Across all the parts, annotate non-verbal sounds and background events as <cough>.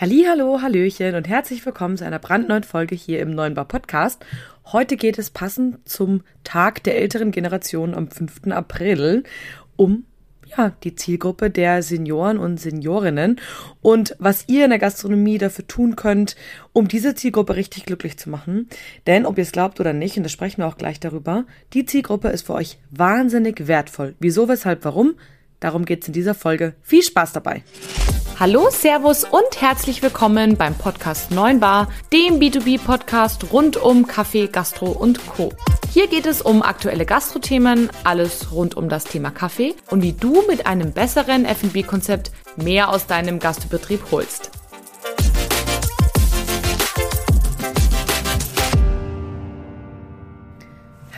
Hallo, Hallöchen und herzlich willkommen zu einer brandneuen Folge hier im Neuen Bar Podcast. Heute geht es passend zum Tag der älteren Generation am 5. April um ja, die Zielgruppe der Senioren und Seniorinnen und was ihr in der Gastronomie dafür tun könnt, um diese Zielgruppe richtig glücklich zu machen. Denn ob ihr es glaubt oder nicht, und da sprechen wir auch gleich darüber, die Zielgruppe ist für euch wahnsinnig wertvoll. Wieso, weshalb, warum? Darum geht's in dieser Folge. Viel Spaß dabei! Hallo, Servus und herzlich willkommen beim Podcast 9 Bar, dem B2B-Podcast rund um Kaffee, Gastro und Co. Hier geht es um aktuelle Gastrothemen, alles rund um das Thema Kaffee und wie du mit einem besseren F&B-Konzept mehr aus deinem Gastbetrieb holst.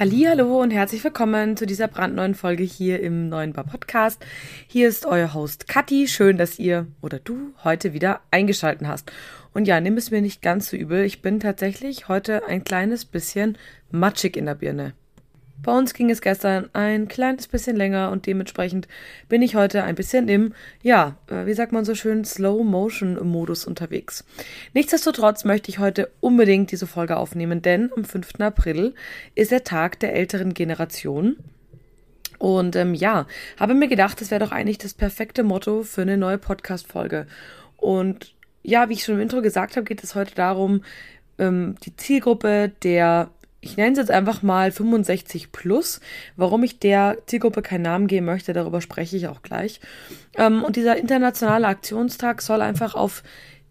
Hallo und herzlich willkommen zu dieser brandneuen Folge hier im neuen Bar Podcast. Hier ist euer Host Kathi. Schön, dass ihr oder du heute wieder eingeschalten hast. Und ja, nimm es mir nicht ganz so übel. Ich bin tatsächlich heute ein kleines bisschen matschig in der Birne. Bei uns ging es gestern ein kleines bisschen länger und dementsprechend bin ich heute ein bisschen im, ja, äh, wie sagt man so schön, Slow-Motion-Modus unterwegs. Nichtsdestotrotz möchte ich heute unbedingt diese Folge aufnehmen, denn am 5. April ist der Tag der älteren Generation. Und ähm, ja, habe mir gedacht, das wäre doch eigentlich das perfekte Motto für eine neue Podcast-Folge. Und ja, wie ich schon im Intro gesagt habe, geht es heute darum, ähm, die Zielgruppe der ich nenne es jetzt einfach mal 65 plus. Warum ich der Zielgruppe keinen Namen geben möchte, darüber spreche ich auch gleich. Ähm, und dieser internationale Aktionstag soll einfach auf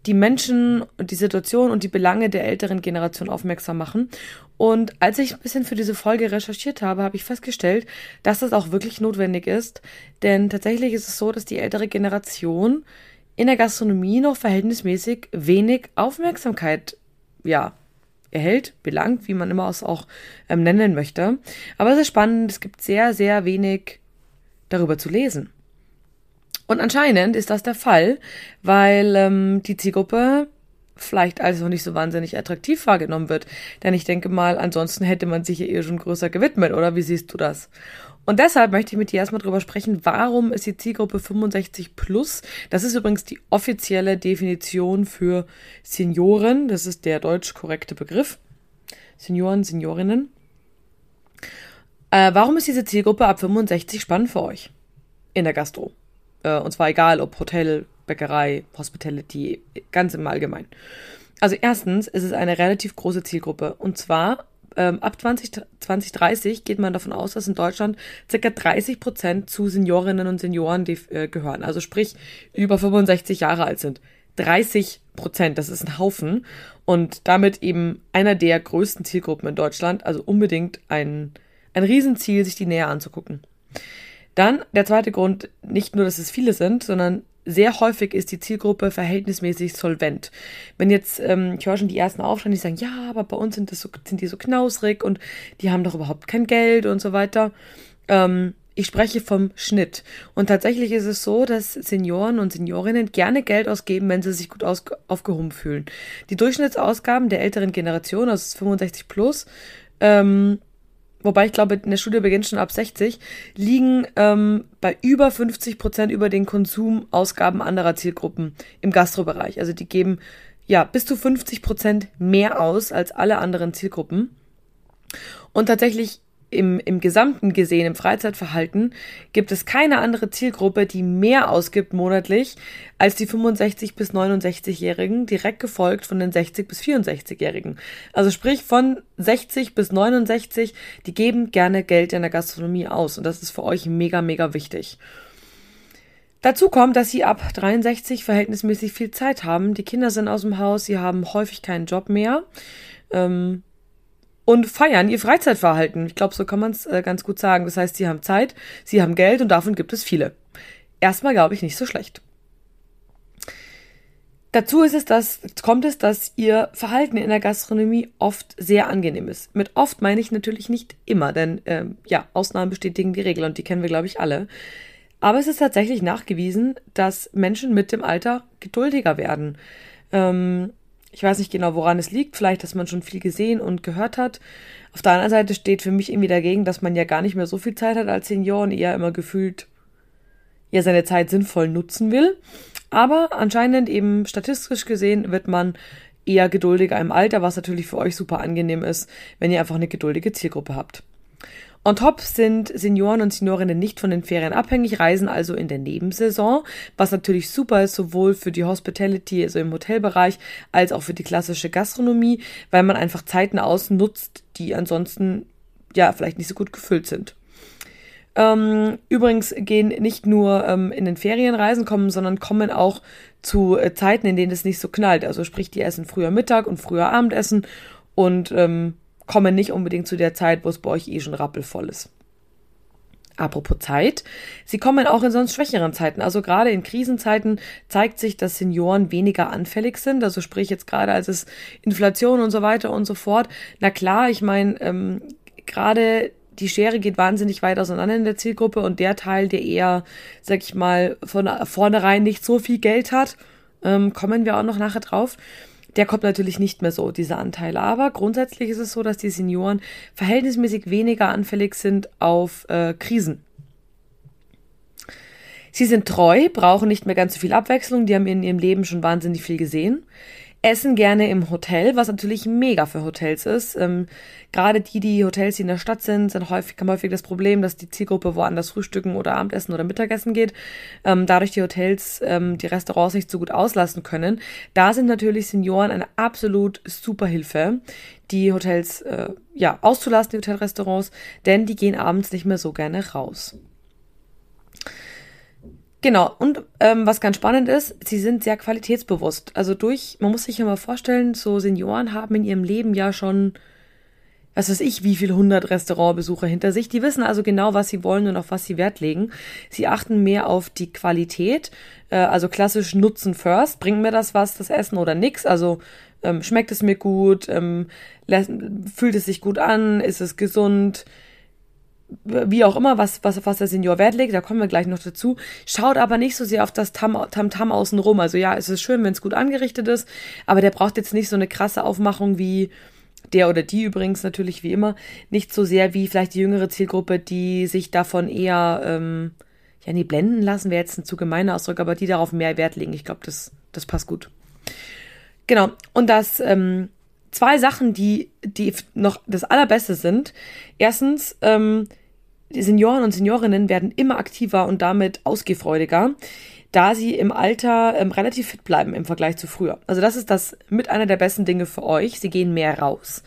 die Menschen und die Situation und die Belange der älteren Generation aufmerksam machen. Und als ich ein bisschen für diese Folge recherchiert habe, habe ich festgestellt, dass das auch wirklich notwendig ist. Denn tatsächlich ist es so, dass die ältere Generation in der Gastronomie noch verhältnismäßig wenig Aufmerksamkeit ja, erhält, belangt, wie man immer es auch ähm, nennen möchte. Aber es ist spannend, es gibt sehr, sehr wenig darüber zu lesen. Und anscheinend ist das der Fall, weil ähm, die Zielgruppe vielleicht als noch nicht so wahnsinnig attraktiv wahrgenommen wird. Denn ich denke mal, ansonsten hätte man sich ja eher schon größer gewidmet, oder wie siehst du das? Und deshalb möchte ich mit dir erstmal drüber sprechen, warum ist die Zielgruppe 65 plus? Das ist übrigens die offizielle Definition für Senioren. Das ist der deutsch korrekte Begriff. Senioren, Seniorinnen. Äh, warum ist diese Zielgruppe ab 65 spannend für euch? In der Gastro. Äh, und zwar egal, ob Hotel, Bäckerei, Hospitality, ganz im Allgemeinen. Also erstens ist es eine relativ große Zielgruppe. Und zwar ähm, ab 20, 2030 geht man davon aus, dass in Deutschland circa 30 Prozent zu Seniorinnen und Senioren äh, gehören. Also sprich, über 65 Jahre alt sind. 30 Prozent, das ist ein Haufen. Und damit eben einer der größten Zielgruppen in Deutschland. Also unbedingt ein, ein Riesenziel, sich die näher anzugucken. Dann der zweite Grund, nicht nur, dass es viele sind, sondern sehr häufig ist die Zielgruppe verhältnismäßig solvent. Wenn jetzt, ähm, ich höre schon die ersten Aufstände, die sagen, ja, aber bei uns sind, das so, sind die so knausrig und die haben doch überhaupt kein Geld und so weiter. Ähm, ich spreche vom Schnitt. Und tatsächlich ist es so, dass Senioren und Seniorinnen gerne Geld ausgeben, wenn sie sich gut aufgehoben fühlen. Die Durchschnittsausgaben der älteren Generation, also 65 plus, ähm, wobei ich glaube, in der Studie beginnt schon ab 60, liegen ähm, bei über 50 Prozent über den Konsumausgaben anderer Zielgruppen im Gastrobereich. Also die geben ja bis zu 50 Prozent mehr aus als alle anderen Zielgruppen. Und tatsächlich im, im Gesamten gesehen, im Freizeitverhalten, gibt es keine andere Zielgruppe, die mehr ausgibt monatlich als die 65 bis 69-Jährigen, direkt gefolgt von den 60 bis 64-Jährigen. Also sprich von 60 bis 69, die geben gerne Geld in der Gastronomie aus und das ist für euch mega, mega wichtig. Dazu kommt, dass sie ab 63 verhältnismäßig viel Zeit haben. Die Kinder sind aus dem Haus, sie haben häufig keinen Job mehr. Ähm, und feiern ihr Freizeitverhalten. Ich glaube, so kann man es äh, ganz gut sagen. Das heißt, sie haben Zeit, sie haben Geld und davon gibt es viele. Erstmal glaube ich nicht so schlecht. Dazu ist es, dass, kommt es, dass ihr Verhalten in der Gastronomie oft sehr angenehm ist. Mit oft meine ich natürlich nicht immer, denn ähm, ja, Ausnahmen bestätigen die Regel und die kennen wir, glaube ich, alle. Aber es ist tatsächlich nachgewiesen, dass Menschen mit dem Alter geduldiger werden. Ähm, ich weiß nicht genau, woran es liegt. Vielleicht, dass man schon viel gesehen und gehört hat. Auf der anderen Seite steht für mich irgendwie dagegen, dass man ja gar nicht mehr so viel Zeit hat als Senior und eher immer gefühlt ja seine Zeit sinnvoll nutzen will. Aber anscheinend eben statistisch gesehen wird man eher geduldiger im Alter, was natürlich für euch super angenehm ist, wenn ihr einfach eine geduldige Zielgruppe habt. On top sind Senioren und Seniorinnen nicht von den Ferien abhängig, reisen also in der Nebensaison, was natürlich super ist, sowohl für die Hospitality, also im Hotelbereich, als auch für die klassische Gastronomie, weil man einfach Zeiten ausnutzt, die ansonsten ja vielleicht nicht so gut gefüllt sind. Ähm, übrigens gehen nicht nur ähm, in den Ferienreisen kommen, sondern kommen auch zu äh, Zeiten, in denen es nicht so knallt. Also sprich, die essen früher Mittag und früher Abendessen und ähm, kommen nicht unbedingt zu der Zeit, wo es bei euch eh schon rappelvoll ist. Apropos Zeit, sie kommen auch in sonst schwächeren Zeiten. Also gerade in Krisenzeiten zeigt sich, dass Senioren weniger anfällig sind. Also sprich jetzt gerade als es Inflation und so weiter und so fort. Na klar, ich meine, ähm, gerade die Schere geht wahnsinnig weit auseinander in der Zielgruppe und der Teil, der eher, sag ich mal, von vornherein nicht so viel Geld hat, ähm, kommen wir auch noch nachher drauf. Der kommt natürlich nicht mehr so, dieser Anteil. Aber grundsätzlich ist es so, dass die Senioren verhältnismäßig weniger anfällig sind auf äh, Krisen. Sie sind treu, brauchen nicht mehr ganz so viel Abwechslung, die haben in ihrem Leben schon wahnsinnig viel gesehen essen gerne im Hotel, was natürlich mega für Hotels ist. Ähm, Gerade die, die Hotels, die in der Stadt sind, sind häufig, haben häufig das Problem, dass die Zielgruppe woanders frühstücken oder Abendessen oder Mittagessen geht. Ähm, dadurch die Hotels ähm, die Restaurants nicht so gut auslassen können. Da sind natürlich Senioren eine absolut super Hilfe, die Hotels äh, ja auszulassen, die Hotelrestaurants, denn die gehen abends nicht mehr so gerne raus. Genau, und ähm, was ganz spannend ist, sie sind sehr qualitätsbewusst. Also durch, man muss sich ja mal vorstellen, so Senioren haben in ihrem Leben ja schon, was weiß ich, wie viele hundert Restaurantbesucher hinter sich. Die wissen also genau, was sie wollen und auf was sie Wert legen. Sie achten mehr auf die Qualität, äh, also klassisch Nutzen first. Bringt mir das was, das Essen oder nix? Also ähm, schmeckt es mir gut? Ähm, fühlt es sich gut an? Ist es gesund? Wie auch immer, was, was, was der Senior Wert legt, da kommen wir gleich noch dazu. Schaut aber nicht so sehr auf das Tam-Tam -Tam außenrum. Also ja, es ist schön, wenn es gut angerichtet ist, aber der braucht jetzt nicht so eine krasse Aufmachung wie der oder die übrigens natürlich wie immer, nicht so sehr wie vielleicht die jüngere Zielgruppe, die sich davon eher, ähm, ja, nie blenden lassen, wäre jetzt ein zu gemeiner Ausdruck, aber die darauf mehr Wert legen. Ich glaube, das, das passt gut. Genau. Und das, ähm, zwei Sachen, die, die noch das Allerbeste sind. Erstens, ähm, die Senioren und Seniorinnen werden immer aktiver und damit ausgehfreudiger, da sie im Alter ähm, relativ fit bleiben im Vergleich zu früher. Also das ist das mit einer der besten Dinge für euch. Sie gehen mehr raus.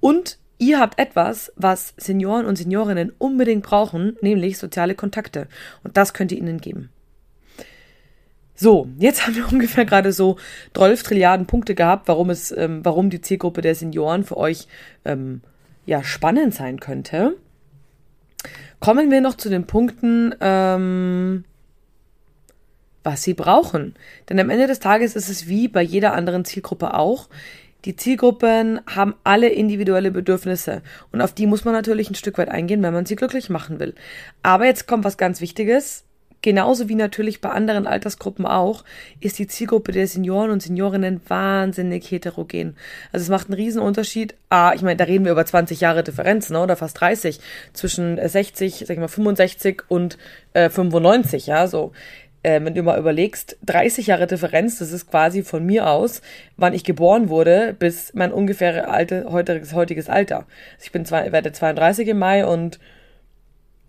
Und ihr habt etwas, was Senioren und Seniorinnen unbedingt brauchen, nämlich soziale Kontakte. Und das könnt ihr ihnen geben. So, jetzt <laughs> haben wir ungefähr gerade so 12 Trilliarden Punkte gehabt, warum es, ähm, warum die Zielgruppe der Senioren für euch ähm, ja spannend sein könnte. Kommen wir noch zu den Punkten, ähm, was sie brauchen. Denn am Ende des Tages ist es wie bei jeder anderen Zielgruppe auch. Die Zielgruppen haben alle individuelle Bedürfnisse und auf die muss man natürlich ein Stück weit eingehen, wenn man sie glücklich machen will. Aber jetzt kommt was ganz Wichtiges genauso wie natürlich bei anderen Altersgruppen auch, ist die Zielgruppe der Senioren und Seniorinnen wahnsinnig heterogen. Also es macht einen riesen Unterschied. Ah, ich meine, da reden wir über 20 Jahre Differenz, ne, oder fast 30 zwischen 60, sag ich mal 65 und äh, 95, ja, so. Äh, wenn du mal überlegst, 30 Jahre Differenz, das ist quasi von mir aus, wann ich geboren wurde, bis mein ungefähr alte, heutiges, heutiges Alter. Also ich bin zwei, werde 32 im Mai und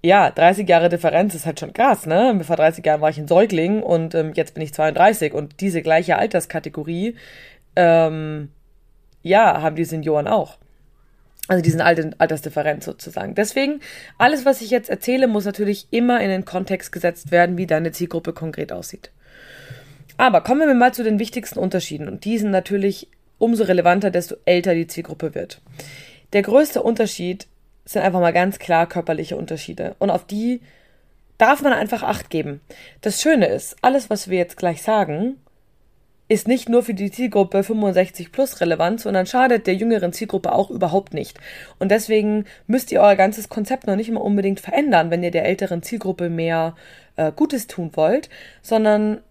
ja, 30 Jahre Differenz ist halt schon krass, ne? Vor 30 Jahren war ich ein Säugling und ähm, jetzt bin ich 32 und diese gleiche Alterskategorie, ähm, ja, haben die Senioren auch. Also diesen Altersdifferenz sozusagen. Deswegen, alles, was ich jetzt erzähle, muss natürlich immer in den Kontext gesetzt werden, wie deine Zielgruppe konkret aussieht. Aber kommen wir mal zu den wichtigsten Unterschieden. Und die sind natürlich umso relevanter, desto älter die Zielgruppe wird. Der größte Unterschied sind einfach mal ganz klar körperliche Unterschiede. Und auf die darf man einfach Acht geben. Das Schöne ist, alles, was wir jetzt gleich sagen, ist nicht nur für die Zielgruppe 65 plus relevant, sondern schadet der jüngeren Zielgruppe auch überhaupt nicht. Und deswegen müsst ihr euer ganzes Konzept noch nicht immer unbedingt verändern, wenn ihr der älteren Zielgruppe mehr äh, Gutes tun wollt, sondern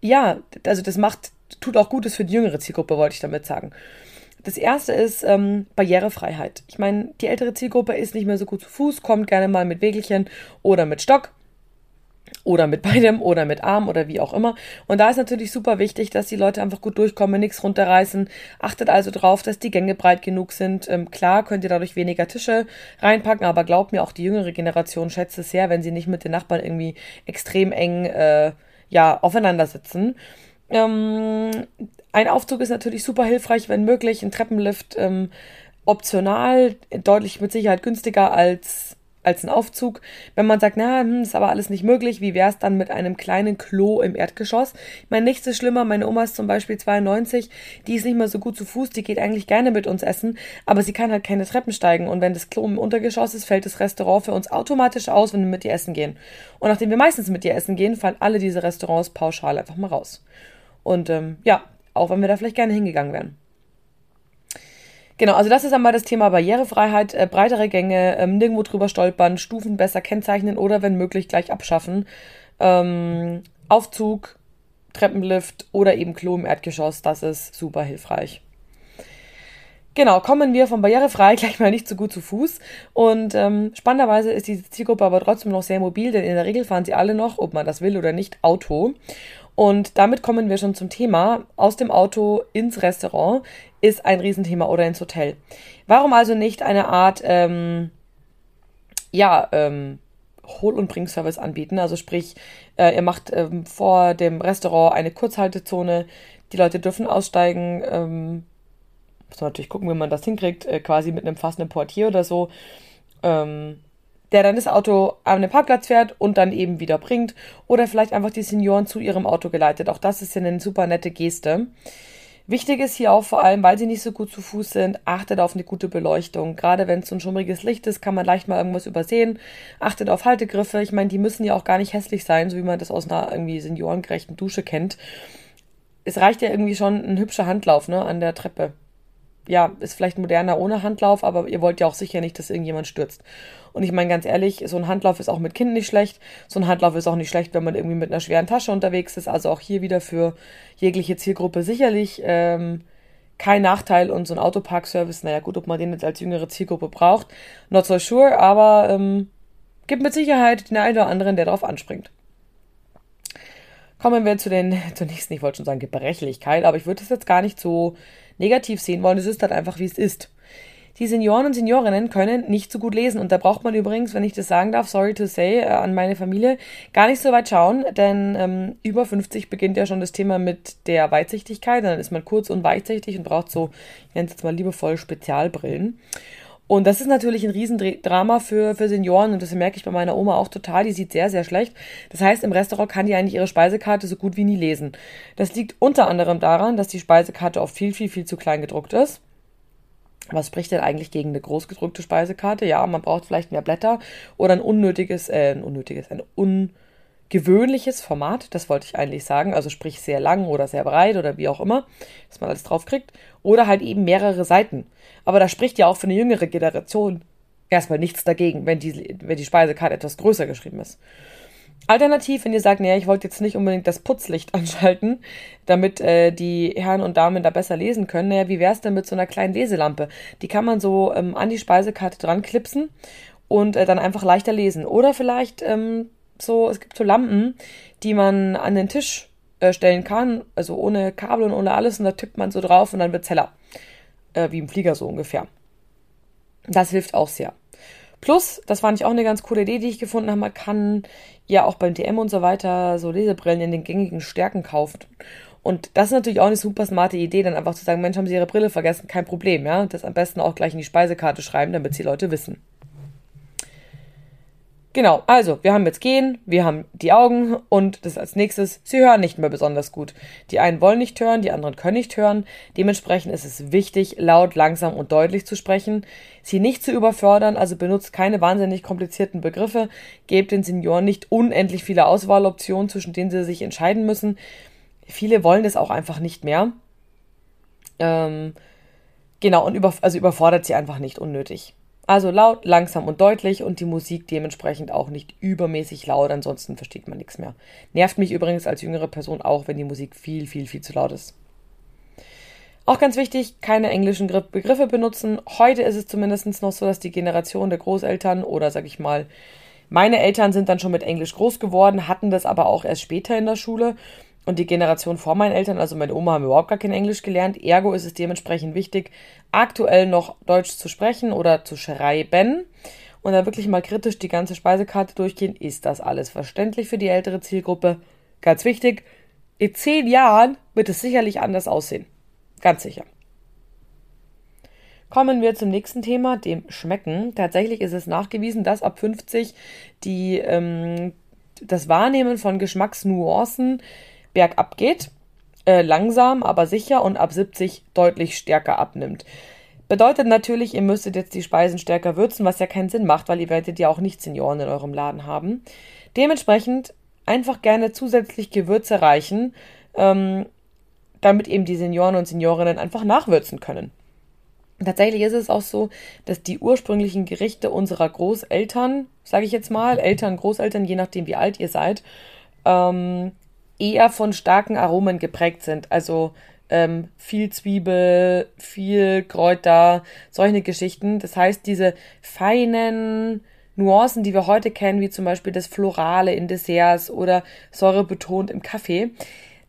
ja, also das macht, tut auch Gutes für die jüngere Zielgruppe, wollte ich damit sagen. Das erste ist ähm, Barrierefreiheit. Ich meine, die ältere Zielgruppe ist nicht mehr so gut zu Fuß, kommt gerne mal mit Wägelchen oder mit Stock. oder mit beidem oder mit Arm oder wie auch immer. Und da ist natürlich super wichtig, dass die Leute einfach gut durchkommen, nichts runterreißen. Achtet also drauf, dass die Gänge breit genug sind. Ähm, klar könnt ihr dadurch weniger Tische reinpacken, aber glaubt mir, auch die jüngere Generation schätzt es sehr, wenn sie nicht mit den Nachbarn irgendwie extrem eng äh, ja, aufeinander sitzen. Ähm, ein Aufzug ist natürlich super hilfreich, wenn möglich. Ein Treppenlift ähm, optional, deutlich mit Sicherheit günstiger als als ein Aufzug. Wenn man sagt, na, hm, ist aber alles nicht möglich, wie wäre es dann mit einem kleinen Klo im Erdgeschoss? Ich meine, nichts ist schlimmer. Meine Oma ist zum Beispiel 92, die ist nicht mehr so gut zu Fuß, die geht eigentlich gerne mit uns essen, aber sie kann halt keine Treppen steigen. Und wenn das Klo im Untergeschoss ist, fällt das Restaurant für uns automatisch aus, wenn wir mit ihr essen gehen. Und nachdem wir meistens mit ihr essen gehen, fallen alle diese Restaurants pauschal einfach mal raus. Und ähm, ja, auch wenn wir da vielleicht gerne hingegangen wären. Genau, also das ist einmal das Thema Barrierefreiheit, äh, breitere Gänge, ähm, nirgendwo drüber stolpern, Stufen besser kennzeichnen oder wenn möglich gleich abschaffen. Ähm, Aufzug, Treppenlift oder eben Klo im Erdgeschoss, das ist super hilfreich. Genau, kommen wir von barrierefrei <laughs> gleich mal nicht so gut zu Fuß. Und ähm, spannenderweise ist diese Zielgruppe aber trotzdem noch sehr mobil, denn in der Regel fahren sie alle noch, ob man das will oder nicht, Auto. Und damit kommen wir schon zum Thema. Aus dem Auto ins Restaurant ist ein Riesenthema oder ins Hotel. Warum also nicht eine Art, ähm, ja, ähm, Hol- und Bringservice anbieten? Also sprich, äh, ihr macht ähm, vor dem Restaurant eine Kurzhaltezone, die Leute dürfen aussteigen, ähm, muss man natürlich gucken, wie man das hinkriegt, äh, quasi mit einem fassenden Portier oder so. Ähm, der dann das Auto an den Parkplatz fährt und dann eben wieder bringt. Oder vielleicht einfach die Senioren zu ihrem Auto geleitet. Auch das ist ja eine super nette Geste. Wichtig ist hier auch vor allem, weil sie nicht so gut zu Fuß sind, achtet auf eine gute Beleuchtung. Gerade wenn es so ein schummriges Licht ist, kann man leicht mal irgendwas übersehen. Achtet auf Haltegriffe. Ich meine, die müssen ja auch gar nicht hässlich sein, so wie man das aus einer irgendwie seniorengerechten Dusche kennt. Es reicht ja irgendwie schon ein hübscher Handlauf ne, an der Treppe ja, ist vielleicht moderner ohne Handlauf, aber ihr wollt ja auch sicher nicht, dass irgendjemand stürzt. Und ich meine ganz ehrlich, so ein Handlauf ist auch mit Kind nicht schlecht. So ein Handlauf ist auch nicht schlecht, wenn man irgendwie mit einer schweren Tasche unterwegs ist. Also auch hier wieder für jegliche Zielgruppe sicherlich ähm, kein Nachteil. Und so ein Autoparkservice, naja gut, ob man den jetzt als jüngere Zielgruppe braucht, not so sure, aber ähm, gibt mit Sicherheit den einen oder anderen, der darauf anspringt. Kommen wir zu den, <laughs> zur nächsten, ich wollte schon sagen Gebrechlichkeit, aber ich würde es jetzt gar nicht so negativ sehen wollen. Es ist halt einfach, wie es ist. Die Senioren und Seniorinnen können nicht so gut lesen. Und da braucht man übrigens, wenn ich das sagen darf, sorry to say, äh, an meine Familie, gar nicht so weit schauen, denn ähm, über 50 beginnt ja schon das Thema mit der Weitsichtigkeit. Dann ist man kurz und weitsichtig und braucht so, ich nenne es jetzt mal liebevoll, Spezialbrillen. Und das ist natürlich ein Riesendrama für, für Senioren und das merke ich bei meiner Oma auch total. Die sieht sehr, sehr schlecht. Das heißt, im Restaurant kann die eigentlich ihre Speisekarte so gut wie nie lesen. Das liegt unter anderem daran, dass die Speisekarte oft viel, viel, viel zu klein gedruckt ist. Was spricht denn eigentlich gegen eine groß gedruckte Speisekarte? Ja, man braucht vielleicht mehr Blätter oder ein unnötiges, äh, ein unnötiges, ein ungewöhnliches Format, das wollte ich eigentlich sagen, also sprich sehr lang oder sehr breit oder wie auch immer, dass man alles draufkriegt. Oder halt eben mehrere Seiten. Aber da spricht ja auch für eine jüngere Generation erstmal nichts dagegen, wenn die, wenn die Speisekarte etwas größer geschrieben ist. Alternativ, wenn ihr sagt, naja, ich wollte jetzt nicht unbedingt das Putzlicht <laughs> anschalten, damit äh, die Herren und Damen da besser lesen können, naja, wie wäre es denn mit so einer kleinen Leselampe? Die kann man so ähm, an die Speisekarte dran klipsen und äh, dann einfach leichter lesen. Oder vielleicht ähm, so, es gibt so Lampen, die man an den Tisch äh, stellen kann, also ohne Kabel und ohne alles, und da tippt man so drauf und dann wird's heller äh, wie im Flieger so ungefähr. Das hilft auch sehr. Plus, das fand ich auch eine ganz coole Idee, die ich gefunden habe, man kann ja auch beim DM und so weiter so Lesebrillen in den gängigen Stärken kaufen. Und das ist natürlich auch eine super smarte Idee, dann einfach zu sagen, Mensch, haben Sie Ihre Brille vergessen, kein Problem, ja. Das am besten auch gleich in die Speisekarte schreiben, damit die Leute wissen. Genau, also wir haben jetzt Gehen, wir haben die Augen und das als nächstes, sie hören nicht mehr besonders gut. Die einen wollen nicht hören, die anderen können nicht hören. Dementsprechend ist es wichtig, laut, langsam und deutlich zu sprechen, sie nicht zu überfördern, also benutzt keine wahnsinnig komplizierten Begriffe, gebt den Senioren nicht unendlich viele Auswahloptionen, zwischen denen sie sich entscheiden müssen. Viele wollen das auch einfach nicht mehr. Ähm, genau, und über, also überfordert sie einfach nicht unnötig. Also laut, langsam und deutlich und die Musik dementsprechend auch nicht übermäßig laut, ansonsten versteht man nichts mehr. Nervt mich übrigens als jüngere Person auch, wenn die Musik viel, viel, viel zu laut ist. Auch ganz wichtig, keine englischen Begriffe benutzen. Heute ist es zumindest noch so, dass die Generation der Großeltern oder sag ich mal Meine Eltern sind dann schon mit Englisch groß geworden, hatten das aber auch erst später in der Schule. Und die Generation vor meinen Eltern, also meine Oma, haben überhaupt gar kein Englisch gelernt. Ergo ist es dementsprechend wichtig, aktuell noch Deutsch zu sprechen oder zu schreiben. Und da wirklich mal kritisch die ganze Speisekarte durchgehen. Ist das alles verständlich für die ältere Zielgruppe? Ganz wichtig, in zehn Jahren wird es sicherlich anders aussehen. Ganz sicher. Kommen wir zum nächsten Thema, dem Schmecken. Tatsächlich ist es nachgewiesen, dass ab 50 die, ähm, das Wahrnehmen von Geschmacksnuancen bergab geht. Äh, langsam, aber sicher und ab 70 deutlich stärker abnimmt. Bedeutet natürlich, ihr müsstet jetzt die Speisen stärker würzen, was ja keinen Sinn macht, weil ihr werdet ja auch nicht Senioren in eurem Laden haben. Dementsprechend einfach gerne zusätzlich Gewürze reichen, ähm, damit eben die Senioren und Seniorinnen einfach nachwürzen können. Tatsächlich ist es auch so, dass die ursprünglichen Gerichte unserer Großeltern, sage ich jetzt mal, Eltern, Großeltern, je nachdem wie alt ihr seid, ähm, eher von starken Aromen geprägt sind. Also ähm, viel Zwiebel, viel Kräuter, solche Geschichten. Das heißt, diese feinen Nuancen, die wir heute kennen, wie zum Beispiel das Florale in Desserts oder Säure betont im Kaffee,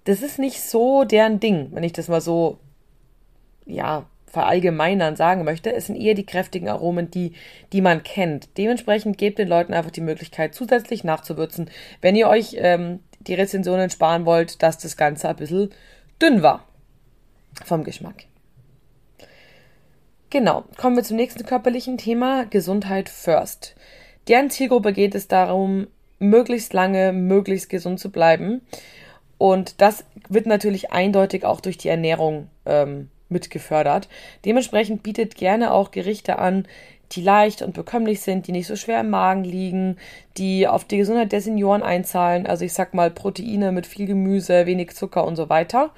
das ist nicht so deren Ding, wenn ich das mal so, ja, verallgemeinern sagen möchte. Es sind eher die kräftigen Aromen, die, die man kennt. Dementsprechend gebt den Leuten einfach die Möglichkeit, zusätzlich nachzuwürzen, wenn ihr euch ähm, die Rezensionen sparen wollt, dass das Ganze ein bisschen dünn war vom Geschmack. Genau, kommen wir zum nächsten körperlichen Thema, Gesundheit first. Deren Zielgruppe geht es darum, möglichst lange, möglichst gesund zu bleiben. Und das wird natürlich eindeutig auch durch die Ernährung ähm, mit gefördert. Dementsprechend bietet gerne auch Gerichte an, die leicht und bekömmlich sind, die nicht so schwer im Magen liegen, die auf die Gesundheit der Senioren einzahlen. Also ich sag mal Proteine mit viel Gemüse, wenig Zucker und so weiter.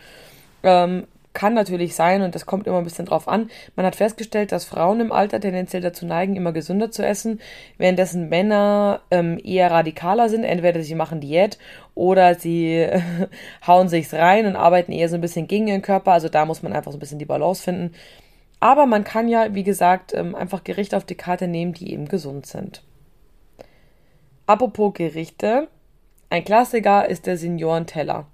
Ähm, kann natürlich sein und das kommt immer ein bisschen drauf an. Man hat festgestellt, dass Frauen im Alter tendenziell dazu neigen, immer gesünder zu essen, währenddessen Männer ähm, eher radikaler sind. Entweder sie machen Diät oder sie <laughs> hauen sich's rein und arbeiten eher so ein bisschen gegen ihren Körper. Also da muss man einfach so ein bisschen die Balance finden. Aber man kann ja, wie gesagt, ähm, einfach Gerichte auf die Karte nehmen, die eben gesund sind. Apropos Gerichte. Ein Klassiker ist der Seniorenteller.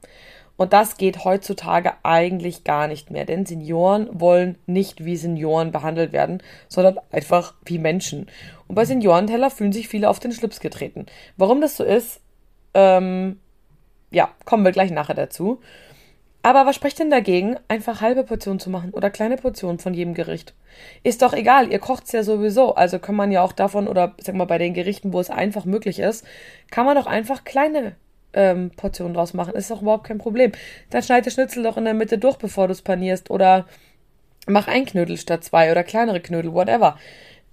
Und das geht heutzutage eigentlich gar nicht mehr, denn Senioren wollen nicht wie Senioren behandelt werden, sondern einfach wie Menschen. Und bei Seniorenteller fühlen sich viele auf den Schlips getreten. Warum das so ist, ähm, ja, kommen wir gleich nachher dazu. Aber was spricht denn dagegen, einfach halbe Portionen zu machen oder kleine Portionen von jedem Gericht? Ist doch egal, ihr kocht's ja sowieso. Also kann man ja auch davon oder sag mal bei den Gerichten, wo es einfach möglich ist, kann man doch einfach kleine ähm, Portionen draus machen. Ist doch überhaupt kein Problem. Dann schneid den Schnitzel doch in der Mitte durch, bevor du es panierst. Oder mach ein Knödel statt zwei oder kleinere Knödel, whatever.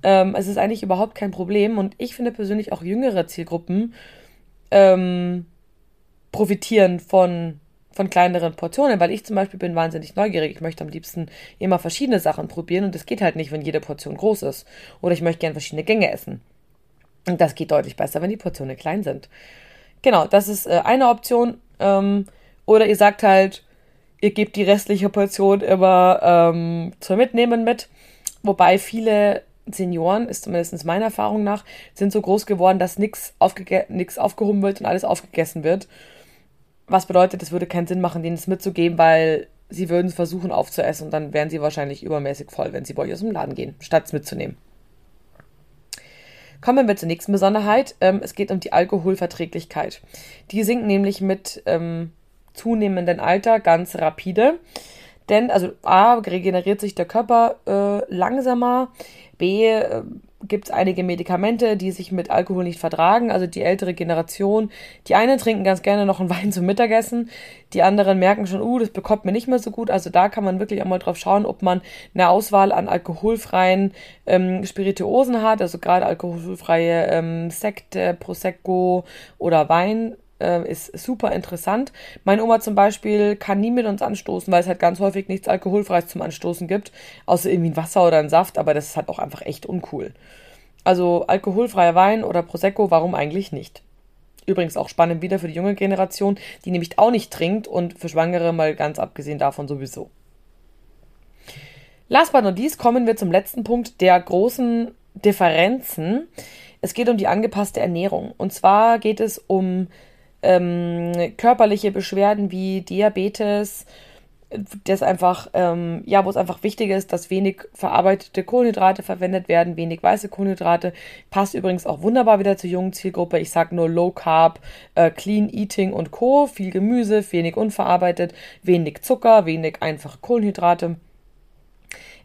Ähm, es ist eigentlich überhaupt kein Problem. Und ich finde persönlich auch jüngere Zielgruppen ähm, profitieren von von kleineren Portionen, weil ich zum Beispiel bin wahnsinnig neugierig. Ich möchte am liebsten immer verschiedene Sachen probieren und das geht halt nicht, wenn jede Portion groß ist. Oder ich möchte gerne verschiedene Gänge essen. Und das geht deutlich besser, wenn die Portionen klein sind. Genau, das ist äh, eine Option. Ähm, oder ihr sagt halt, ihr gebt die restliche Portion immer ähm, zum Mitnehmen mit. Wobei viele Senioren, ist zumindest meiner Erfahrung nach, sind so groß geworden, dass nichts aufge aufgehoben wird und alles aufgegessen wird. Was bedeutet, es würde keinen Sinn machen, denen es mitzugeben, weil sie würden es versuchen aufzuessen und dann wären sie wahrscheinlich übermäßig voll, wenn sie bei euch aus dem Laden gehen, statt es mitzunehmen. Kommen wir zur nächsten Besonderheit. Ähm, es geht um die Alkoholverträglichkeit. Die sinkt nämlich mit ähm, zunehmendem Alter ganz rapide. Denn, also A, regeneriert sich der Körper äh, langsamer, B, äh, gibt es einige Medikamente, die sich mit Alkohol nicht vertragen. Also die ältere Generation, die einen trinken ganz gerne noch einen Wein zum Mittagessen, die anderen merken schon, uh, das bekommt mir nicht mehr so gut. Also da kann man wirklich auch mal drauf schauen, ob man eine Auswahl an alkoholfreien ähm, Spirituosen hat, also gerade alkoholfreie ähm, Sekte, Prosecco oder Wein äh, ist super interessant. Meine Oma zum Beispiel kann nie mit uns anstoßen, weil es halt ganz häufig nichts Alkoholfreies zum Anstoßen gibt, außer irgendwie ein Wasser oder ein Saft, aber das ist halt auch einfach echt uncool. Also alkoholfreier Wein oder Prosecco, warum eigentlich nicht? Übrigens auch spannend wieder für die junge Generation, die nämlich auch nicht trinkt und für Schwangere mal ganz abgesehen davon sowieso. Last but not least kommen wir zum letzten Punkt der großen Differenzen Es geht um die angepasste Ernährung. Und zwar geht es um ähm, körperliche Beschwerden wie Diabetes, das einfach, ähm, ja, wo es einfach wichtig ist, dass wenig verarbeitete Kohlenhydrate verwendet werden, wenig weiße Kohlenhydrate. Passt übrigens auch wunderbar wieder zur jungen Zielgruppe. Ich sage nur Low Carb, äh, Clean Eating und Co. Viel Gemüse, wenig unverarbeitet, wenig Zucker, wenig einfache Kohlenhydrate.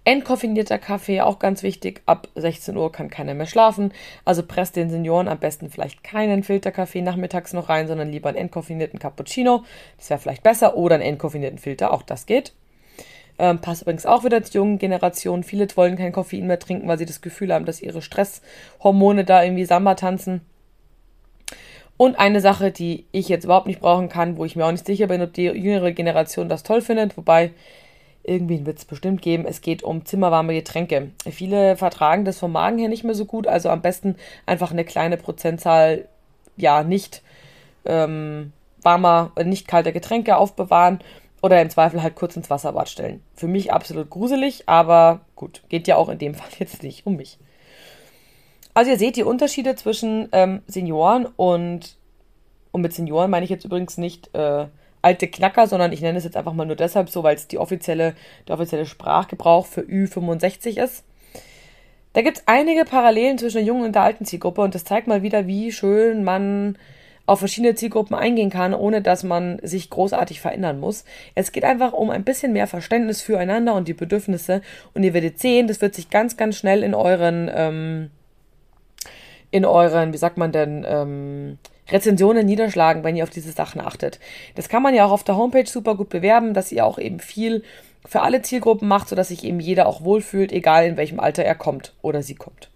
Entkoffinierter Kaffee, auch ganz wichtig. Ab 16 Uhr kann keiner mehr schlafen. Also presst den Senioren am besten vielleicht keinen Filterkaffee nachmittags noch rein, sondern lieber einen entkoffinierten Cappuccino. Das wäre vielleicht besser. Oder einen entkoffinierten Filter, auch das geht. Ähm, passt übrigens auch wieder zur jungen Generation. Viele wollen kein Koffein mehr trinken, weil sie das Gefühl haben, dass ihre Stresshormone da irgendwie Samba tanzen. Und eine Sache, die ich jetzt überhaupt nicht brauchen kann, wo ich mir auch nicht sicher bin, ob die jüngere Generation das toll findet, wobei irgendwie wird es bestimmt geben. Es geht um zimmerwarme Getränke. Viele vertragen das vom Magen her nicht mehr so gut, also am besten einfach eine kleine Prozentzahl, ja, nicht ähm, warmer, nicht kalter Getränke aufbewahren oder im Zweifel halt kurz ins Wasserbad stellen. Für mich absolut gruselig, aber gut, geht ja auch in dem <laughs> Fall jetzt nicht um mich. Also ihr seht die Unterschiede zwischen ähm, Senioren und, und mit Senioren meine ich jetzt übrigens nicht äh, alte Knacker, sondern ich nenne es jetzt einfach mal nur deshalb so, weil es die offizielle, der offizielle Sprachgebrauch für Ü65 ist. Da gibt es einige Parallelen zwischen der jungen und der alten Zielgruppe und das zeigt mal wieder, wie schön man auf verschiedene Zielgruppen eingehen kann, ohne dass man sich großartig verändern muss. Es geht einfach um ein bisschen mehr Verständnis füreinander und die Bedürfnisse und ihr werdet sehen, das wird sich ganz, ganz schnell in euren, ähm, in euren, wie sagt man denn, ähm, Rezensionen niederschlagen, wenn ihr auf diese Sachen achtet. Das kann man ja auch auf der Homepage super gut bewerben, dass ihr auch eben viel für alle Zielgruppen macht, sodass sich eben jeder auch wohlfühlt, egal in welchem Alter er kommt oder sie kommt.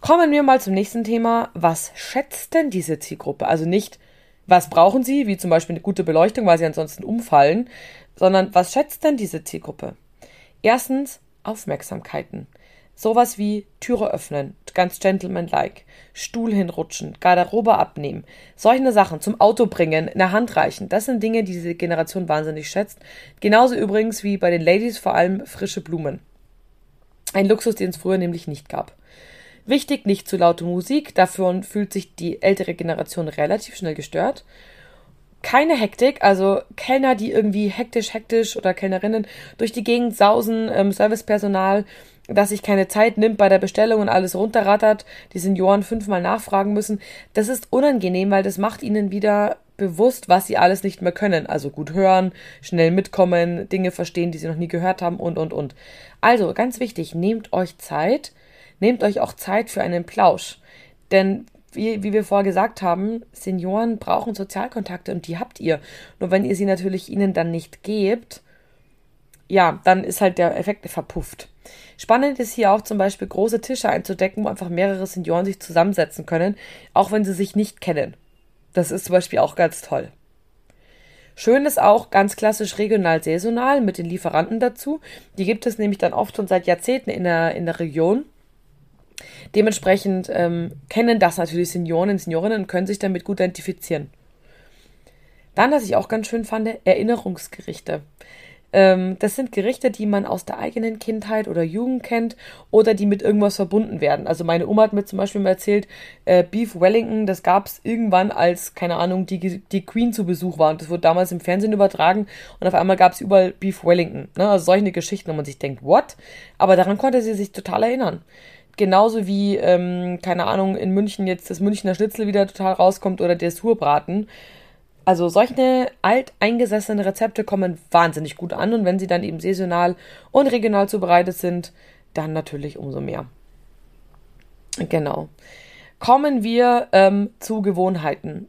Kommen wir mal zum nächsten Thema. Was schätzt denn diese Zielgruppe? Also nicht, was brauchen sie, wie zum Beispiel eine gute Beleuchtung, weil sie ansonsten umfallen, sondern was schätzt denn diese Zielgruppe? Erstens Aufmerksamkeiten. Sowas wie Türe öffnen, ganz gentleman-like, Stuhl hinrutschen, Garderobe abnehmen, solche Sachen zum Auto bringen, eine Hand reichen, das sind Dinge, die diese Generation wahnsinnig schätzt. Genauso übrigens wie bei den Ladies vor allem frische Blumen. Ein Luxus, den es früher nämlich nicht gab. Wichtig, nicht zu laute Musik, dafür fühlt sich die ältere Generation relativ schnell gestört keine Hektik, also Kellner, die irgendwie hektisch, hektisch oder Kellnerinnen durch die Gegend sausen, ähm, Servicepersonal, das sich keine Zeit nimmt bei der Bestellung und alles runterrattert, die Senioren fünfmal nachfragen müssen. Das ist unangenehm, weil das macht ihnen wieder bewusst, was sie alles nicht mehr können. Also gut hören, schnell mitkommen, Dinge verstehen, die sie noch nie gehört haben und, und, und. Also ganz wichtig, nehmt euch Zeit, nehmt euch auch Zeit für einen Plausch. Denn wie, wie wir vorher gesagt haben, Senioren brauchen Sozialkontakte und die habt ihr. Nur wenn ihr sie natürlich ihnen dann nicht gebt, ja, dann ist halt der Effekt verpufft. Spannend ist hier auch zum Beispiel große Tische einzudecken, wo einfach mehrere Senioren sich zusammensetzen können, auch wenn sie sich nicht kennen. Das ist zum Beispiel auch ganz toll. Schön ist auch ganz klassisch regional saisonal mit den Lieferanten dazu. Die gibt es nämlich dann oft schon seit Jahrzehnten in der, in der Region. Dementsprechend ähm, kennen das natürlich Senioren und Seniorinnen und können sich damit gut identifizieren. Dann, was ich auch ganz schön fand, Erinnerungsgerichte. Ähm, das sind Gerichte, die man aus der eigenen Kindheit oder Jugend kennt oder die mit irgendwas verbunden werden. Also meine Oma hat mir zum Beispiel mal erzählt, äh, Beef Wellington, das gab es irgendwann, als, keine Ahnung, die, die Queen zu Besuch war. Und das wurde damals im Fernsehen übertragen und auf einmal gab es überall Beef Wellington. Ne? Also solche Geschichten, wo man sich denkt, what? Aber daran konnte sie sich total erinnern genauso wie, ähm, keine Ahnung, in München jetzt das Münchner Schnitzel wieder total rauskommt oder der Surbraten. Also solche alteingesessene Rezepte kommen wahnsinnig gut an und wenn sie dann eben saisonal und regional zubereitet sind, dann natürlich umso mehr. Genau. Kommen wir ähm, zu Gewohnheiten.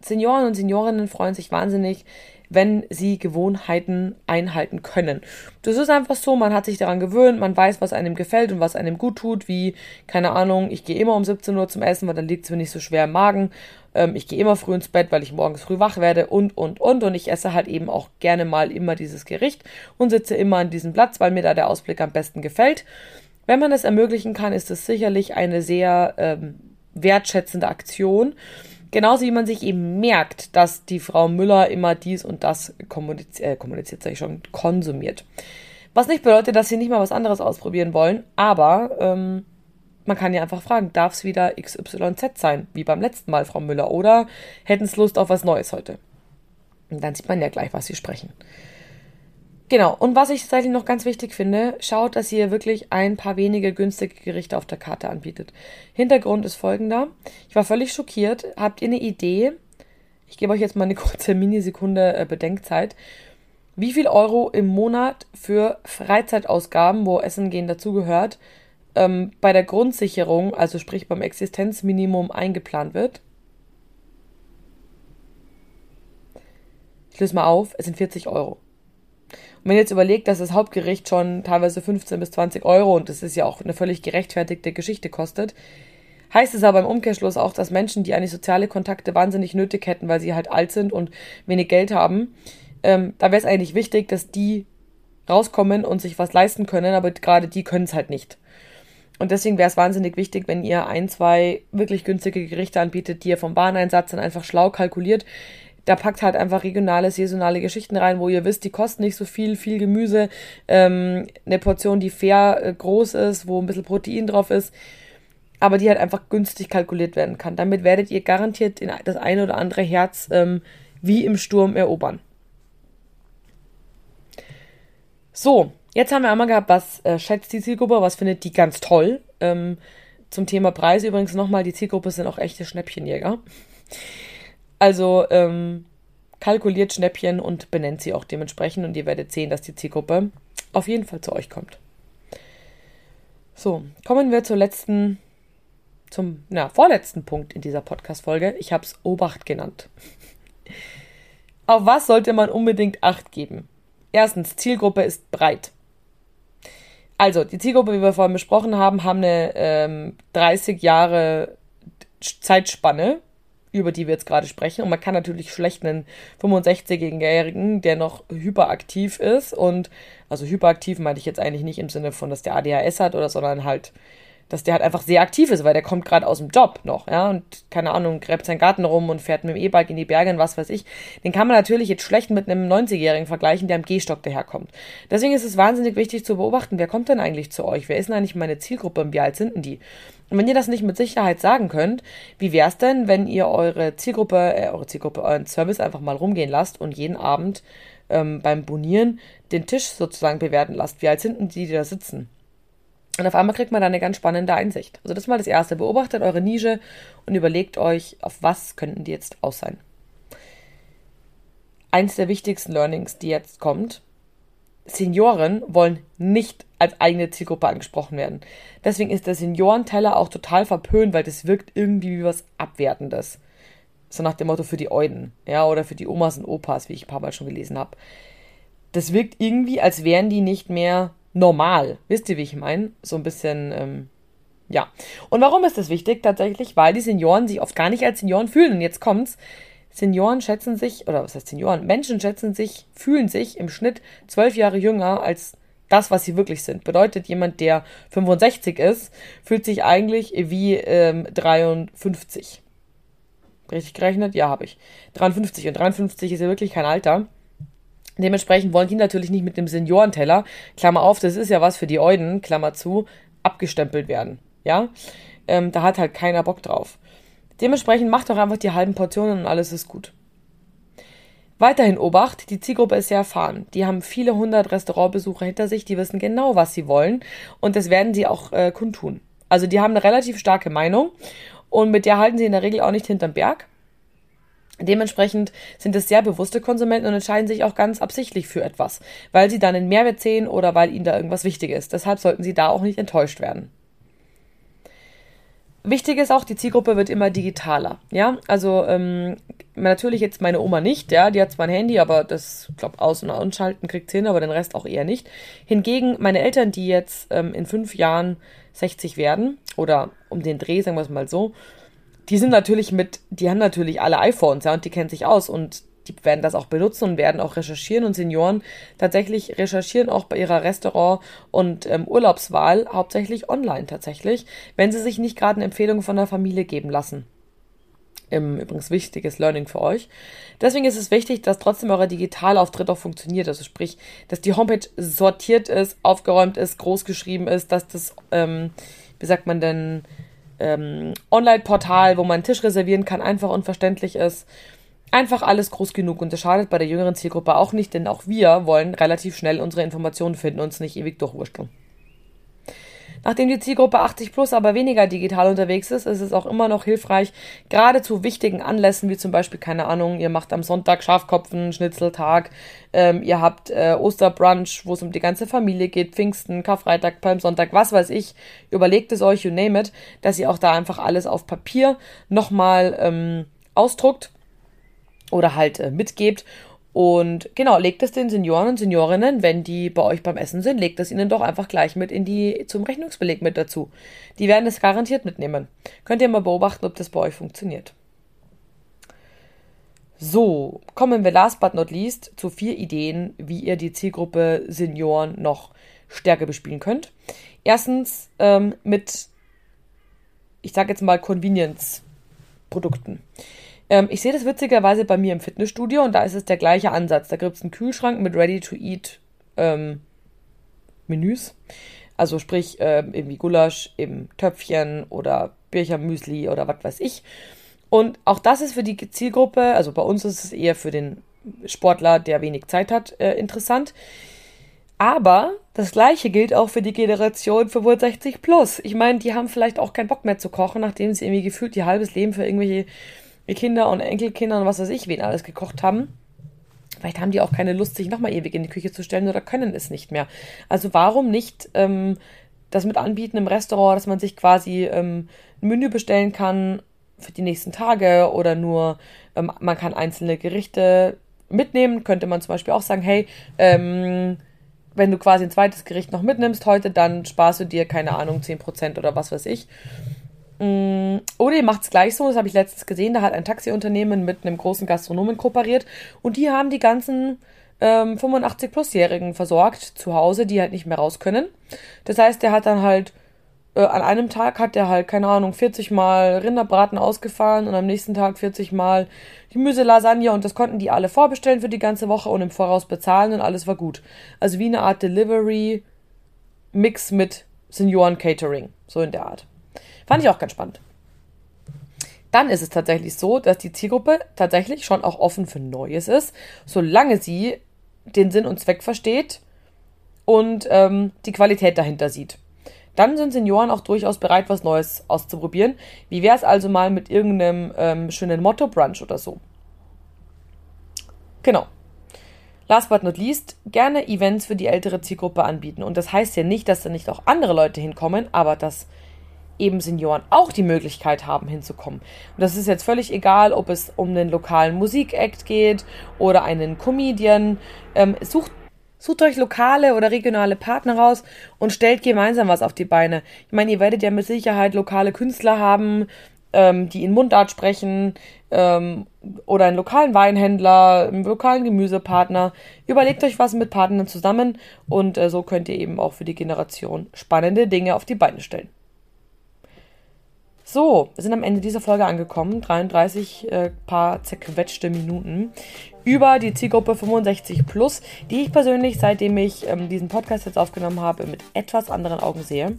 Senioren und Seniorinnen freuen sich wahnsinnig, wenn sie Gewohnheiten einhalten können. Das ist einfach so, man hat sich daran gewöhnt, man weiß, was einem gefällt und was einem gut tut, wie, keine Ahnung, ich gehe immer um 17 Uhr zum Essen, weil dann liegt es mir nicht so schwer im Magen. Ähm, ich gehe immer früh ins Bett, weil ich morgens früh wach werde und, und, und. Und ich esse halt eben auch gerne mal immer dieses Gericht und sitze immer an diesem Platz, weil mir da der Ausblick am besten gefällt. Wenn man das ermöglichen kann, ist es sicherlich eine sehr ähm, wertschätzende Aktion. Genauso wie man sich eben merkt, dass die Frau Müller immer dies und das kommuniziert, äh, kommuniziert sage ich schon, konsumiert. Was nicht bedeutet, dass sie nicht mal was anderes ausprobieren wollen, aber ähm, man kann ja einfach fragen, darf es wieder XYZ sein, wie beim letzten Mal, Frau Müller, oder hätten es Lust auf was Neues heute? Und dann sieht man ja gleich, was sie sprechen. Genau, und was ich tatsächlich noch ganz wichtig finde, schaut, dass ihr wirklich ein paar wenige günstige Gerichte auf der Karte anbietet. Hintergrund ist folgender. Ich war völlig schockiert. Habt ihr eine Idee? Ich gebe euch jetzt mal eine <laughs> kurze Minisekunde äh, Bedenkzeit. Wie viel Euro im Monat für Freizeitausgaben, wo Essen gehen dazugehört, ähm, bei der Grundsicherung, also sprich beim Existenzminimum, eingeplant wird? Ich löse mal auf, es sind 40 Euro. Und wenn ihr jetzt überlegt, dass das Hauptgericht schon teilweise 15 bis 20 Euro und das ist ja auch eine völlig gerechtfertigte Geschichte kostet, heißt es aber im Umkehrschluss auch, dass Menschen, die eigentlich soziale Kontakte wahnsinnig nötig hätten, weil sie halt alt sind und wenig Geld haben, ähm, da wäre es eigentlich wichtig, dass die rauskommen und sich was leisten können, aber gerade die können es halt nicht. Und deswegen wäre es wahnsinnig wichtig, wenn ihr ein, zwei wirklich günstige Gerichte anbietet, die ihr vom Wareneinsatz dann einfach schlau kalkuliert, da packt halt einfach regionale, saisonale Geschichten rein, wo ihr wisst, die kosten nicht so viel, viel Gemüse, ähm, eine Portion, die fair äh, groß ist, wo ein bisschen Protein drauf ist, aber die halt einfach günstig kalkuliert werden kann. Damit werdet ihr garantiert das eine oder andere Herz ähm, wie im Sturm erobern. So, jetzt haben wir einmal gehabt, was äh, schätzt die Zielgruppe, was findet die ganz toll. Ähm, zum Thema Preis übrigens nochmal, die Zielgruppe sind auch echte Schnäppchenjäger. Also ähm, kalkuliert Schnäppchen und benennt sie auch dementsprechend und ihr werdet sehen, dass die Zielgruppe auf jeden Fall zu euch kommt. So, kommen wir zur letzten, zum na, vorletzten Punkt in dieser Podcast-Folge. Ich habe es Obacht genannt. <laughs> Auf was sollte man unbedingt Acht geben? Erstens, Zielgruppe ist breit. Also, die Zielgruppe, wie wir vorhin besprochen haben, haben eine ähm, 30 Jahre Zeitspanne über die wir jetzt gerade sprechen. Und man kann natürlich schlecht einen 65-Jährigen, der noch hyperaktiv ist und, also hyperaktiv meinte ich jetzt eigentlich nicht im Sinne von, dass der ADHS hat oder, sondern halt dass der halt einfach sehr aktiv ist, weil der kommt gerade aus dem Job noch, ja, und keine Ahnung, gräbt seinen Garten rum und fährt mit dem E-Bike in die Berge und was weiß ich. Den kann man natürlich jetzt schlecht mit einem 90-Jährigen vergleichen, der am Gehstock daherkommt. Deswegen ist es wahnsinnig wichtig zu beobachten, wer kommt denn eigentlich zu euch? Wer ist denn eigentlich meine Zielgruppe und wie alt sind denn die? Und wenn ihr das nicht mit Sicherheit sagen könnt, wie wäre es denn, wenn ihr eure Zielgruppe, äh, eure Zielgruppe, euren Service einfach mal rumgehen lasst und jeden Abend ähm, beim Bonieren den Tisch sozusagen bewerten lasst? Wie alt sind denn die, die da sitzen? Und auf einmal kriegt man da eine ganz spannende Einsicht. Also das ist mal das Erste. Beobachtet eure Nische und überlegt euch, auf was könnten die jetzt aus sein. Eins der wichtigsten Learnings, die jetzt kommt. Senioren wollen nicht als eigene Zielgruppe angesprochen werden. Deswegen ist der Seniorenteller auch total verpönt, weil das wirkt irgendwie wie was Abwertendes. So nach dem Motto für die Euden, ja, oder für die Omas und Opas, wie ich ein paar Mal schon gelesen habe. Das wirkt irgendwie, als wären die nicht mehr normal. Wisst ihr, wie ich meine? So ein bisschen, ähm, ja. Und warum ist das wichtig? Tatsächlich, weil die Senioren sich oft gar nicht als Senioren fühlen. Und jetzt kommt's. Senioren schätzen sich, oder was heißt Senioren? Menschen schätzen sich, fühlen sich im Schnitt zwölf Jahre jünger als das, was sie wirklich sind. Bedeutet, jemand, der 65 ist, fühlt sich eigentlich wie ähm, 53. Richtig gerechnet? Ja, habe ich. 53. Und 53 ist ja wirklich kein Alter. Dementsprechend wollen die natürlich nicht mit dem Seniorenteller, Klammer auf, das ist ja was für die Euden, Klammer zu, abgestempelt werden. Ja, ähm, da hat halt keiner Bock drauf. Dementsprechend macht doch einfach die halben Portionen und alles ist gut. Weiterhin Obacht, die Zielgruppe ist sehr erfahren. Die haben viele hundert Restaurantbesucher hinter sich, die wissen genau, was sie wollen und das werden sie auch äh, kundtun. Also die haben eine relativ starke Meinung und mit der halten sie in der Regel auch nicht hinterm Berg. Dementsprechend sind es sehr bewusste Konsumenten und entscheiden sich auch ganz absichtlich für etwas, weil sie dann einen Mehrwert sehen oder weil ihnen da irgendwas wichtig ist. Deshalb sollten sie da auch nicht enttäuscht werden. Wichtig ist auch, die Zielgruppe wird immer digitaler. Ja, also ähm, natürlich jetzt meine Oma nicht, ja, die hat zwar ein Handy, aber das, glaube aus- und anschalten kriegt hin, aber den Rest auch eher nicht. Hingegen meine Eltern, die jetzt ähm, in fünf Jahren 60 werden oder um den Dreh, sagen wir es mal so, die sind natürlich mit, die haben natürlich alle iPhones, ja, und die kennen sich aus und die werden das auch benutzen und werden auch recherchieren und Senioren tatsächlich recherchieren auch bei ihrer Restaurant- und ähm, Urlaubswahl hauptsächlich online tatsächlich, wenn sie sich nicht gerade eine Empfehlung von der Familie geben lassen. Im, übrigens wichtiges Learning für euch. Deswegen ist es wichtig, dass trotzdem euer Digitalauftritt auch funktioniert. Also sprich, dass die Homepage sortiert ist, aufgeräumt ist, groß geschrieben ist, dass das ähm, wie sagt man denn, ähm, Online-Portal, wo man einen Tisch reservieren kann, einfach unverständlich ist. Einfach alles groß genug und das schadet bei der jüngeren Zielgruppe auch nicht, denn auch wir wollen relativ schnell unsere Informationen finden und uns nicht ewig durchwurschteln. Nachdem die Zielgruppe 80 plus aber weniger digital unterwegs ist, ist es auch immer noch hilfreich, gerade zu wichtigen Anlässen, wie zum Beispiel, keine Ahnung, ihr macht am Sonntag Schafkopfen, Schnitzeltag, ähm, ihr habt äh, Osterbrunch, wo es um die ganze Familie geht, Pfingsten, Karfreitag, Palmsonntag, was weiß ich, überlegt es euch, you name it, dass ihr auch da einfach alles auf Papier nochmal ähm, ausdruckt oder halt äh, mitgebt und genau, legt es den Senioren und Seniorinnen, wenn die bei euch beim Essen sind, legt es ihnen doch einfach gleich mit in die, zum Rechnungsbeleg mit dazu. Die werden es garantiert mitnehmen. Könnt ihr mal beobachten, ob das bei euch funktioniert. So, kommen wir last but not least zu vier Ideen, wie ihr die Zielgruppe Senioren noch stärker bespielen könnt. Erstens ähm, mit, ich sage jetzt mal, Convenience-Produkten. Ähm, ich sehe das witzigerweise bei mir im Fitnessstudio und da ist es der gleiche Ansatz. Da gibt es einen Kühlschrank mit Ready-to-Eat ähm, Menüs. Also sprich, äh, irgendwie Gulasch im Töpfchen oder Birchermüsli oder was weiß ich. Und auch das ist für die Zielgruppe, also bei uns ist es eher für den Sportler, der wenig Zeit hat, äh, interessant. Aber das gleiche gilt auch für die Generation 65 plus. Ich meine, die haben vielleicht auch keinen Bock mehr zu kochen, nachdem sie irgendwie gefühlt ihr halbes Leben für irgendwelche Kinder und Enkelkinder und was weiß ich, wen alles gekocht haben. Vielleicht haben die auch keine Lust, sich nochmal ewig in die Küche zu stellen oder können es nicht mehr. Also warum nicht ähm, das mit anbieten im Restaurant, dass man sich quasi ähm, ein Menü bestellen kann für die nächsten Tage oder nur ähm, man kann einzelne Gerichte mitnehmen. Könnte man zum Beispiel auch sagen, hey, ähm, wenn du quasi ein zweites Gericht noch mitnimmst heute, dann sparst du dir, keine Ahnung, 10% oder was weiß ich. Mm, oder ihr macht es gleich so, das habe ich letztens gesehen, da hat ein Taxiunternehmen mit einem großen Gastronomen kooperiert und die haben die ganzen ähm, 85-Plus-Jährigen versorgt zu Hause, die halt nicht mehr raus können. Das heißt, der hat dann halt äh, an einem Tag hat der halt, keine Ahnung, 40 Mal Rinderbraten ausgefahren und am nächsten Tag 40 Mal Gemüselasagne und das konnten die alle vorbestellen für die ganze Woche und im Voraus bezahlen und alles war gut. Also wie eine Art Delivery-Mix mit Senioren-Catering, so in der Art. Fand ich auch ganz spannend. Dann ist es tatsächlich so, dass die Zielgruppe tatsächlich schon auch offen für Neues ist, solange sie den Sinn und Zweck versteht und ähm, die Qualität dahinter sieht. Dann sind Senioren auch durchaus bereit, was Neues auszuprobieren. Wie wäre es also mal mit irgendeinem ähm, schönen Motto-Brunch oder so? Genau. Last but not least, gerne Events für die ältere Zielgruppe anbieten. Und das heißt ja nicht, dass da nicht auch andere Leute hinkommen, aber dass eben Senioren auch die Möglichkeit haben, hinzukommen. Und das ist jetzt völlig egal, ob es um einen lokalen Musikakt geht oder einen Comedian. Ähm, sucht, sucht euch lokale oder regionale Partner raus und stellt gemeinsam was auf die Beine. Ich meine, ihr werdet ja mit Sicherheit lokale Künstler haben, ähm, die in Mundart sprechen ähm, oder einen lokalen Weinhändler, einen lokalen Gemüsepartner. Überlegt euch was mit Partnern zusammen und äh, so könnt ihr eben auch für die Generation spannende Dinge auf die Beine stellen. So, wir sind am Ende dieser Folge angekommen. 33 äh, paar zerquetschte Minuten über die Zielgruppe 65 plus, die ich persönlich, seitdem ich ähm, diesen Podcast jetzt aufgenommen habe, mit etwas anderen Augen sehe.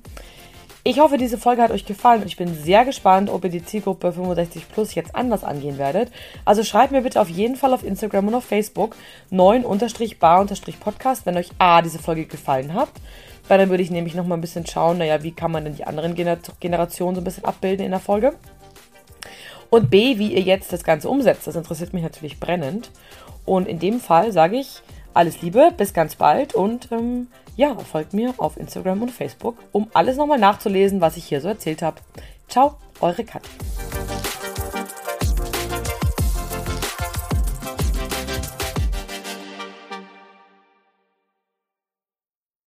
Ich hoffe, diese Folge hat euch gefallen und ich bin sehr gespannt, ob ihr die Zielgruppe 65 plus jetzt anders angehen werdet. Also schreibt mir bitte auf jeden Fall auf Instagram und auf Facebook 9-bar-podcast, wenn euch A, diese Folge gefallen hat weil dann würde ich nämlich nochmal ein bisschen schauen, naja, wie kann man denn die anderen Gener Generationen so ein bisschen abbilden in der Folge. Und B, wie ihr jetzt das Ganze umsetzt. Das interessiert mich natürlich brennend. Und in dem Fall sage ich alles Liebe, bis ganz bald und ähm, ja, folgt mir auf Instagram und Facebook, um alles nochmal nachzulesen, was ich hier so erzählt habe. Ciao, eure Katja.